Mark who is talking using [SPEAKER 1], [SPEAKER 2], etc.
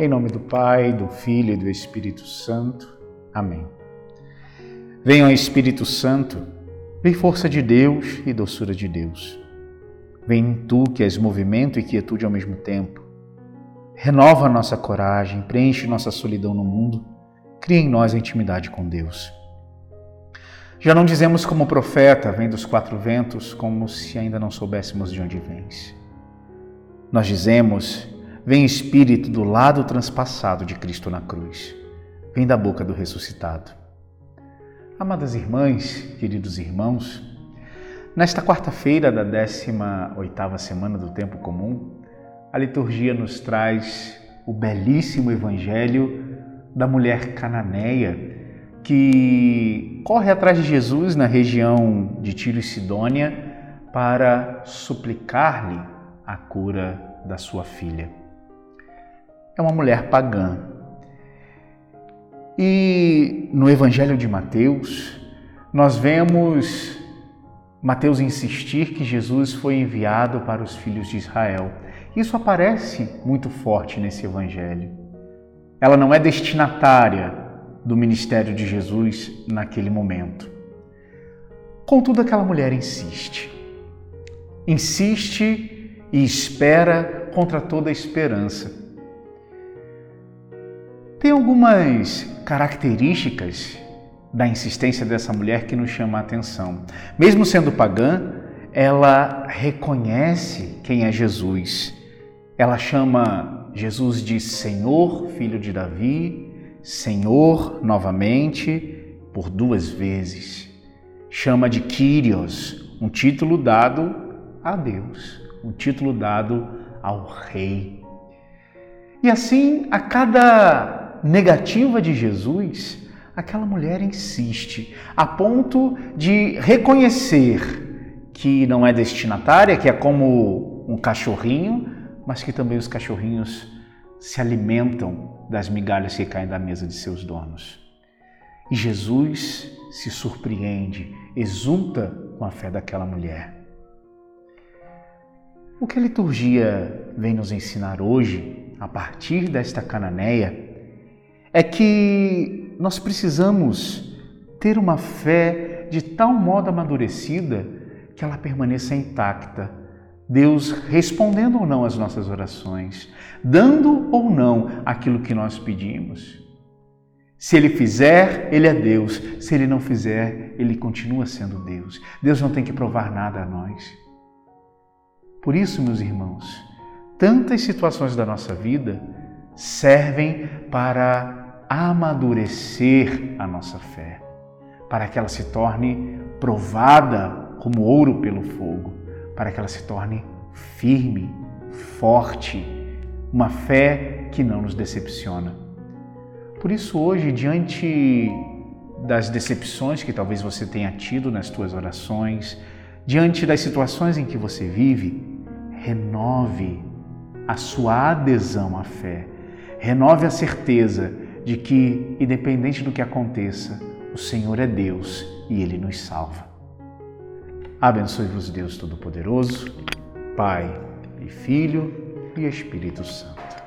[SPEAKER 1] Em nome do Pai, do Filho e do Espírito Santo. Amém. Venham Espírito Santo, vem força de Deus e doçura de Deus. Vem tu que és movimento e quietude ao mesmo tempo. Renova nossa coragem, preenche nossa solidão no mundo, cria em nós a intimidade com Deus. Já não dizemos como profeta, vem dos quatro ventos, como se ainda não soubéssemos de onde vens. Nós dizemos, vem Espírito do lado transpassado de Cristo na cruz, vem da boca do ressuscitado. Amadas irmãs, queridos irmãos, nesta quarta-feira da 18ª semana do tempo comum, a liturgia nos traz o belíssimo evangelho da mulher cananeia que corre atrás de Jesus na região de Tiro e Sidônia para suplicar-lhe a cura da sua filha. É uma mulher pagã. E no Evangelho de Mateus, nós vemos Mateus insistir que Jesus foi enviado para os filhos de Israel. Isso aparece muito forte nesse Evangelho. Ela não é destinatária do ministério de Jesus naquele momento. Contudo, aquela mulher insiste. Insiste e espera contra toda esperança. Tem algumas características da insistência dessa mulher que nos chama a atenção. Mesmo sendo pagã, ela reconhece quem é Jesus. Ela chama Jesus de Senhor, filho de Davi, Senhor novamente por duas vezes. Chama de Kyrios, um título dado a Deus, um título dado ao Rei. E assim, a cada negativa de Jesus, aquela mulher insiste, a ponto de reconhecer que não é destinatária, que é como um cachorrinho, mas que também os cachorrinhos se alimentam das migalhas que caem da mesa de seus donos. E Jesus se surpreende, exulta com a fé daquela mulher. O que a liturgia vem nos ensinar hoje, a partir desta cananeia, é que nós precisamos ter uma fé de tal modo amadurecida que ela permaneça intacta Deus respondendo ou não às nossas orações, dando ou não aquilo que nós pedimos. Se Ele fizer, Ele é Deus. Se Ele não fizer, Ele continua sendo Deus. Deus não tem que provar nada a nós. Por isso, meus irmãos, tantas situações da nossa vida servem para amadurecer a nossa fé, para que ela se torne provada como ouro pelo fogo para que ela se torne firme, forte, uma fé que não nos decepciona. Por isso, hoje, diante das decepções que talvez você tenha tido nas suas orações, diante das situações em que você vive, renove a sua adesão à fé, renove a certeza de que, independente do que aconteça, o Senhor é Deus e Ele nos salva. Abençoe-vos Deus Todo-Poderoso, Pai e Filho e Espírito Santo.